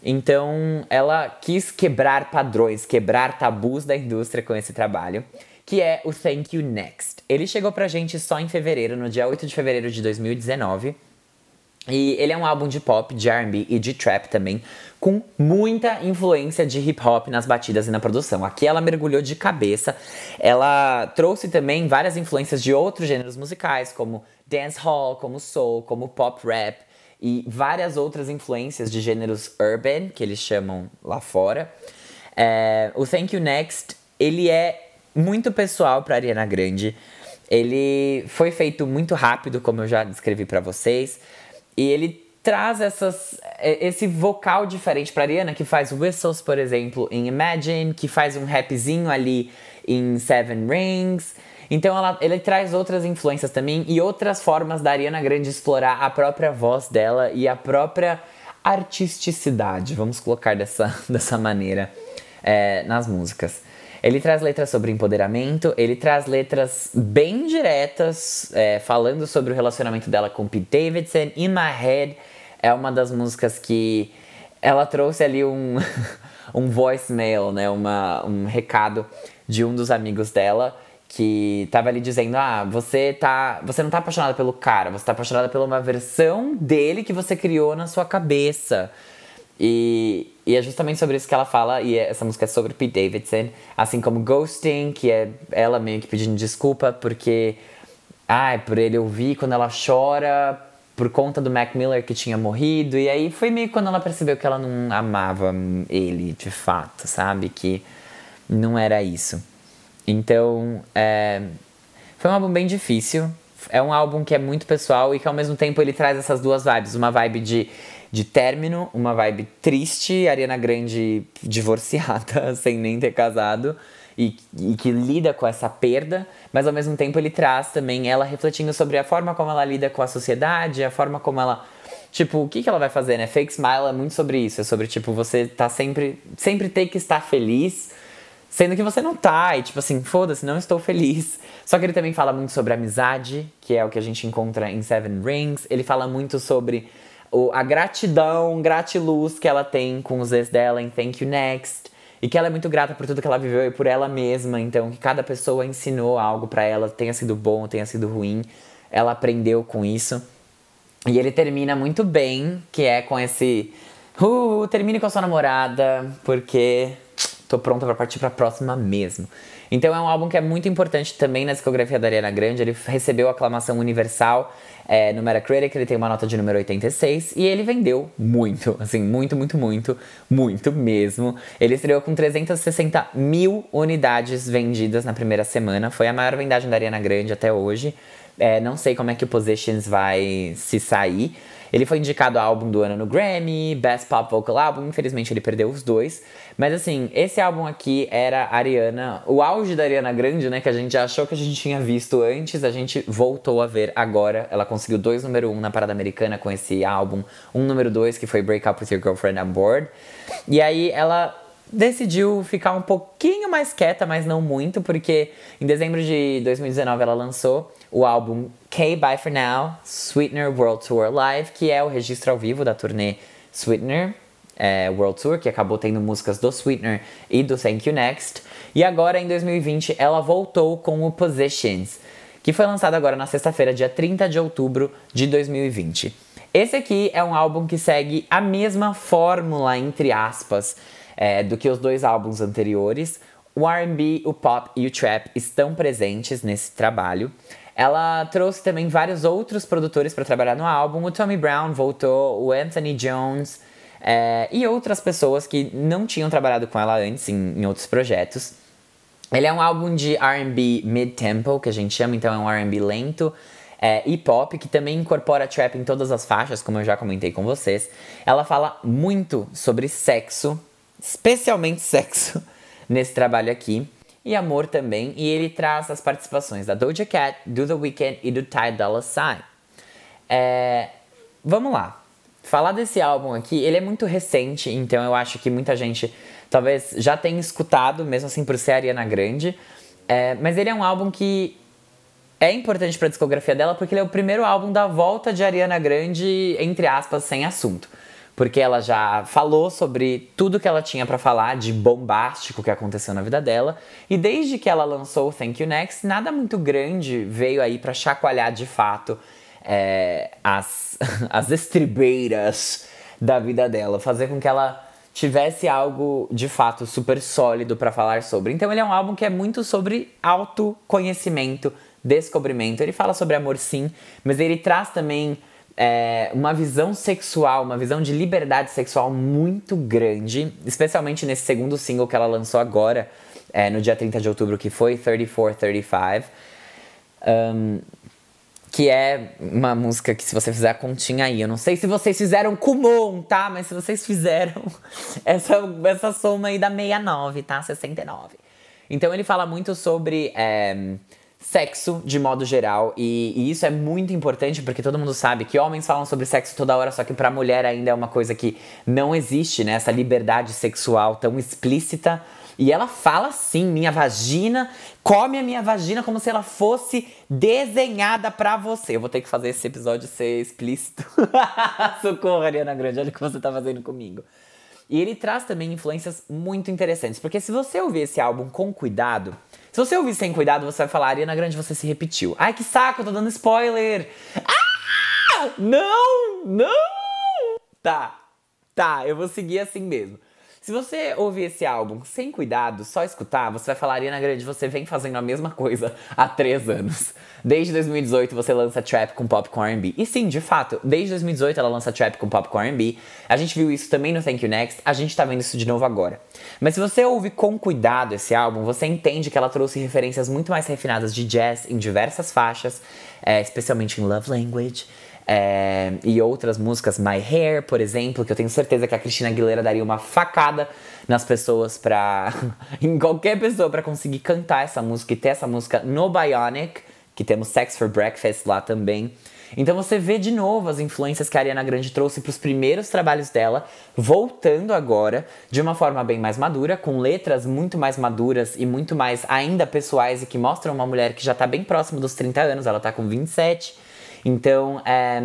Speaker 1: Então, ela quis quebrar padrões, quebrar tabus da indústria com esse trabalho, que é o Thank You Next. Ele chegou pra gente só em fevereiro, no dia 8 de fevereiro de 2019. E ele é um álbum de pop, de R&B e de trap também, com muita influência de hip hop nas batidas e na produção. Aqui ela mergulhou de cabeça. Ela trouxe também várias influências de outros gêneros musicais, como dancehall, como soul, como pop rap e várias outras influências de gêneros urban, que eles chamam lá fora. É, o Thank You Next, ele é muito pessoal para Ariana Grande. Ele foi feito muito rápido, como eu já descrevi para vocês, e ele traz essas, é, esse vocal diferente para Ariana, que faz whistles, por exemplo, em Imagine, que faz um rapzinho ali em Seven Rings. Então ela, ele traz outras influências também e outras formas da Ariana Grande explorar a própria voz dela e a própria artisticidade, vamos colocar dessa, dessa maneira, é, nas músicas. Ele traz letras sobre empoderamento, ele traz letras bem diretas, é, falando sobre o relacionamento dela com Pete Davidson. In My Head é uma das músicas que ela trouxe ali um, um voicemail, né? Uma, um recado de um dos amigos dela que tava ali dizendo: "Ah, você tá, você não tá apaixonada pelo cara, você tá apaixonada por uma versão dele que você criou na sua cabeça". E, e é justamente sobre isso que ela fala, e essa música é sobre Pete Davidson, assim como Ghosting, que é ela meio que pedindo desculpa porque ai, por ele ouvir quando ela chora por conta do Mac Miller que tinha morrido, e aí foi meio quando ela percebeu que ela não amava ele de fato, sabe? Que não era isso. Então, é, foi um álbum bem difícil. É um álbum que é muito pessoal e que ao mesmo tempo ele traz essas duas vibes. Uma vibe de, de término, uma vibe triste, Ariana Grande divorciada, sem nem ter casado. E, e, que lida com essa perda, mas ao mesmo tempo ele traz também ela refletindo sobre a forma como ela lida com a sociedade, a forma como ela. Tipo, o que, que ela vai fazer, né? Fake Smile é muito sobre isso. É sobre, tipo, você tá sempre. Sempre ter que estar feliz Sendo que você não tá, e tipo assim, foda-se, não estou feliz. Só que ele também fala muito sobre amizade, que é o que a gente encontra em Seven Rings. Ele fala muito sobre o, a gratidão, gratiluz que ela tem com os ex dela em Thank You Next. E que ela é muito grata por tudo que ela viveu e por ela mesma. Então, que cada pessoa ensinou algo para ela, tenha sido bom, tenha sido ruim. Ela aprendeu com isso. E ele termina muito bem, que é com esse. Uh, termine com a sua namorada, porque tô pronta para partir para a próxima mesmo. Então é um álbum que é muito importante também na discografia da Ariana Grande. Ele recebeu aclamação universal é, no Metacritic, ele tem uma nota de número 86 e ele vendeu muito, assim, muito, muito, muito, muito mesmo. Ele estreou com 360 mil unidades vendidas na primeira semana. Foi a maior vendagem da Ariana Grande até hoje. É, não sei como é que o Positions vai se sair. Ele foi indicado a álbum do ano no Grammy, Best Pop Vocal Album, infelizmente ele perdeu os dois. Mas assim, esse álbum aqui era Ariana, o auge da Ariana Grande, né? Que a gente achou que a gente tinha visto antes, a gente voltou a ver agora. Ela conseguiu dois número um na parada americana com esse álbum, um número dois que foi Break Up With Your Girlfriend On Board. E aí ela decidiu ficar um pouquinho mais quieta, mas não muito, porque em dezembro de 2019 ela lançou o álbum K Bye For Now, Sweetener World Tour Live, que é o registro ao vivo da turnê Sweetener é, World Tour, que acabou tendo músicas do Sweetener e do Thank You Next. E agora, em 2020, ela voltou com o Positions, que foi lançado agora na sexta-feira, dia 30 de outubro de 2020. Esse aqui é um álbum que segue a mesma fórmula, entre aspas, é, do que os dois álbuns anteriores. O RB, o pop e o trap estão presentes nesse trabalho. Ela trouxe também vários outros produtores para trabalhar no álbum. O Tommy Brown voltou, o Anthony Jones é, e outras pessoas que não tinham trabalhado com ela antes em, em outros projetos. Ele é um álbum de RB mid-tempo, que a gente chama, então é um RB lento. É, e pop, que também incorpora trap em todas as faixas, como eu já comentei com vocês. Ela fala muito sobre sexo, especialmente sexo, nesse trabalho aqui e amor também, e ele traz as participações da Doja Cat, do The Weeknd e do Ty Dolla Sign. É, vamos lá. Falar desse álbum aqui, ele é muito recente, então eu acho que muita gente talvez já tenha escutado, mesmo assim por ser Ariana Grande. É, mas ele é um álbum que é importante para a discografia dela porque ele é o primeiro álbum da volta de Ariana Grande, entre aspas, sem assunto porque ela já falou sobre tudo que ela tinha para falar de bombástico que aconteceu na vida dela. E desde que ela lançou o Thank You Next, nada muito grande veio aí para chacoalhar de fato é, as, as estribeiras da vida dela, fazer com que ela tivesse algo de fato super sólido para falar sobre. Então ele é um álbum que é muito sobre autoconhecimento, descobrimento. Ele fala sobre amor sim, mas ele traz também é, uma visão sexual, uma visão de liberdade sexual muito grande, especialmente nesse segundo single que ela lançou agora, é, no dia 30 de outubro, que foi 3435. Um, que é uma música que se você fizer a continha aí, eu não sei se vocês fizeram Kumon, tá? Mas se vocês fizeram essa, essa soma aí da 69, tá? 69. Então ele fala muito sobre é, sexo de modo geral. E, e, isso é muito importante porque todo mundo sabe que homens falam sobre sexo toda hora, só que pra mulher ainda é uma coisa que não existe, né? Essa liberdade sexual tão explícita. E ela fala assim: minha vagina, come a minha vagina como se ela fosse desenhada pra você. Eu vou ter que fazer esse episódio ser explícito. Socorro, Ariana Grande, olha o que você tá fazendo comigo. E ele traz também influências muito interessantes, porque se você ouvir esse álbum com cuidado, se você ouvir sem cuidado, você vai falar, Ariana Grande, você se repetiu. Ai, que saco, eu tô dando spoiler. Ah! Não! Não! Tá, tá, eu vou seguir assim mesmo. Se você ouvir esse álbum sem cuidado, só escutar, você vai falar, Ariana Grande, você vem fazendo a mesma coisa há três anos. Desde 2018 você lança trap com pop com R&B. E sim, de fato, desde 2018 ela lança trap com pop com R&B. A gente viu isso também no Thank You Next, a gente tá vendo isso de novo agora. Mas se você ouve com cuidado esse álbum, você entende que ela trouxe referências muito mais refinadas de jazz em diversas faixas, é, especialmente em Love Language. É, e outras músicas, My Hair, por exemplo, que eu tenho certeza que a Cristina Aguilera daria uma facada nas pessoas pra. em qualquer pessoa para conseguir cantar essa música e ter essa música no Bionic, que temos Sex for Breakfast lá também. Então você vê de novo as influências que a Ariana Grande trouxe para os primeiros trabalhos dela, voltando agora de uma forma bem mais madura, com letras muito mais maduras e muito mais ainda pessoais e que mostram uma mulher que já está bem próximo dos 30 anos, ela está com 27 então, é,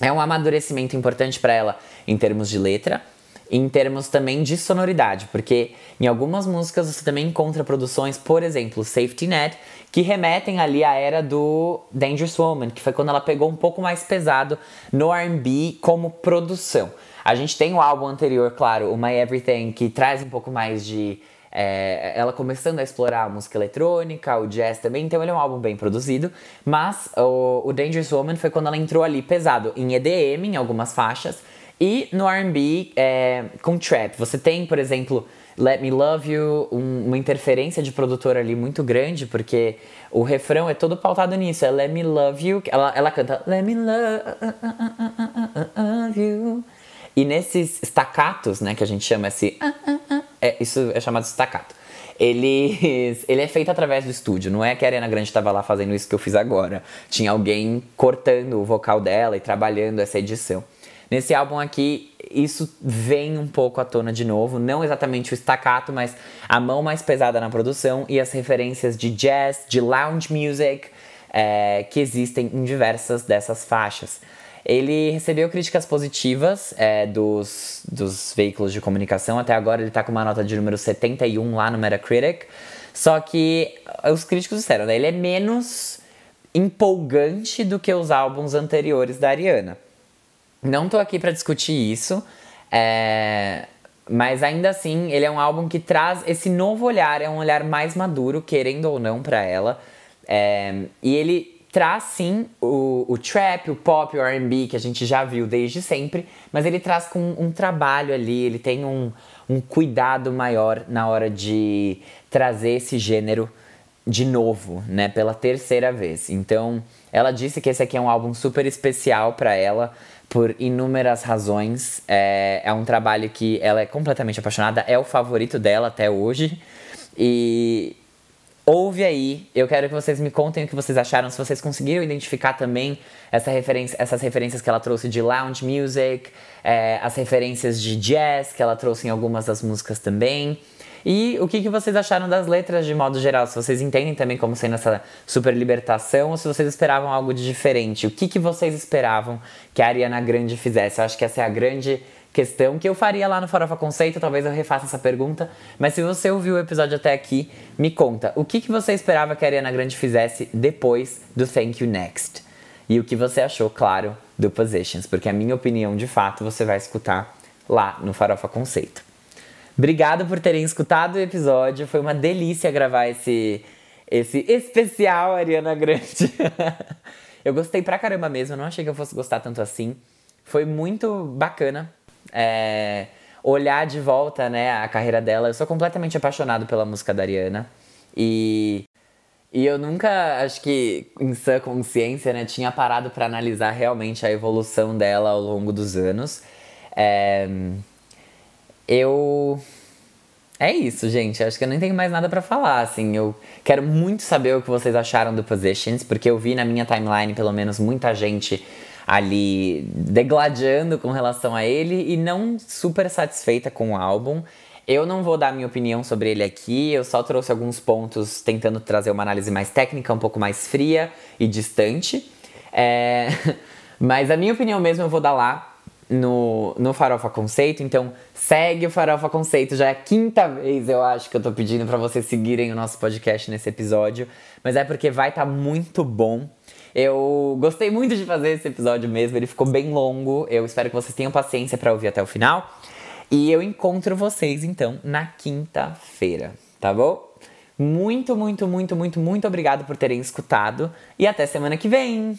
Speaker 1: é um amadurecimento importante para ela em termos de letra, em termos também de sonoridade, porque em algumas músicas você também encontra produções, por exemplo, Safety Net, que remetem ali à era do Dangerous Woman, que foi quando ela pegou um pouco mais pesado no R&B como produção. A gente tem o álbum anterior, claro, o My Everything, que traz um pouco mais de é, ela começando a explorar a música eletrônica, o jazz também, então ele é um álbum bem produzido. Mas o, o Dangerous Woman foi quando ela entrou ali pesado em EDM, em algumas faixas, e no RB é, com trap. Você tem, por exemplo, Let Me Love You, um, uma interferência de produtor ali muito grande, porque o refrão é todo pautado nisso. É Let Me Love You. Ela, ela canta Let Me Love You. E nesses staccatos, né, que a gente chama esse. É, isso é chamado staccato. Ele, ele é feito através do estúdio, não é que a Ariana Grande estava lá fazendo isso que eu fiz agora. Tinha alguém cortando o vocal dela e trabalhando essa edição. Nesse álbum aqui, isso vem um pouco à tona de novo, não exatamente o staccato, mas a mão mais pesada na produção e as referências de jazz, de lounge music, é, que existem em diversas dessas faixas. Ele recebeu críticas positivas é, dos, dos veículos de comunicação. Até agora ele está com uma nota de número 71 lá no Metacritic. Só que os críticos disseram, né? Ele é menos empolgante do que os álbuns anteriores da Ariana. Não tô aqui para discutir isso, é... mas ainda assim ele é um álbum que traz esse novo olhar, é um olhar mais maduro, querendo ou não, para ela. É... E ele traz sim o, o trap, o pop, o RB que a gente já viu desde sempre, mas ele traz com um trabalho ali, ele tem um, um cuidado maior na hora de trazer esse gênero de novo, né, pela terceira vez. Então, ela disse que esse aqui é um álbum super especial para ela por inúmeras razões. É, é um trabalho que ela é completamente apaixonada, é o favorito dela até hoje. E ouve aí. Eu quero que vocês me contem o que vocês acharam, se vocês conseguiram identificar também essa referência, essas referências que ela trouxe de lounge music, é, as referências de jazz que ela trouxe em algumas das músicas também. E o que, que vocês acharam das letras de modo geral? Se vocês entendem também como sendo essa super libertação ou se vocês esperavam algo de diferente. O que, que vocês esperavam que a Ariana Grande fizesse? Eu acho que essa é a grande questão que eu faria lá no Farofa Conceito, talvez eu refaça essa pergunta, mas se você ouviu o episódio até aqui, me conta, o que, que você esperava que a Ariana Grande fizesse depois do Thank You Next? E o que você achou, claro, do Positions, porque a minha opinião, de fato, você vai escutar lá no Farofa Conceito. Obrigado por terem escutado o episódio, foi uma delícia gravar esse, esse especial Ariana Grande. eu gostei pra caramba mesmo, não achei que eu fosse gostar tanto assim. Foi muito bacana é, olhar de volta né, a carreira dela. Eu sou completamente apaixonado pela música da Ariana. E, e eu nunca, acho que em sã consciência, né, tinha parado para analisar realmente a evolução dela ao longo dos anos. É, eu. É isso, gente. Acho que eu nem tenho mais nada para falar. Assim, eu quero muito saber o que vocês acharam do Positions, porque eu vi na minha timeline, pelo menos, muita gente ali degladiando com relação a ele e não super satisfeita com o álbum. Eu não vou dar minha opinião sobre ele aqui, eu só trouxe alguns pontos tentando trazer uma análise mais técnica, um pouco mais fria e distante. É... Mas a minha opinião mesmo eu vou dar lá no, no Farofa Conceito, então segue o Farofa Conceito, já é a quinta vez eu acho que eu tô pedindo para vocês seguirem o nosso podcast nesse episódio, mas é porque vai estar tá muito bom. Eu gostei muito de fazer esse episódio mesmo, ele ficou bem longo. Eu espero que vocês tenham paciência para ouvir até o final. E eu encontro vocês então na quinta-feira, tá bom? Muito, muito, muito, muito, muito obrigado por terem escutado e até semana que vem!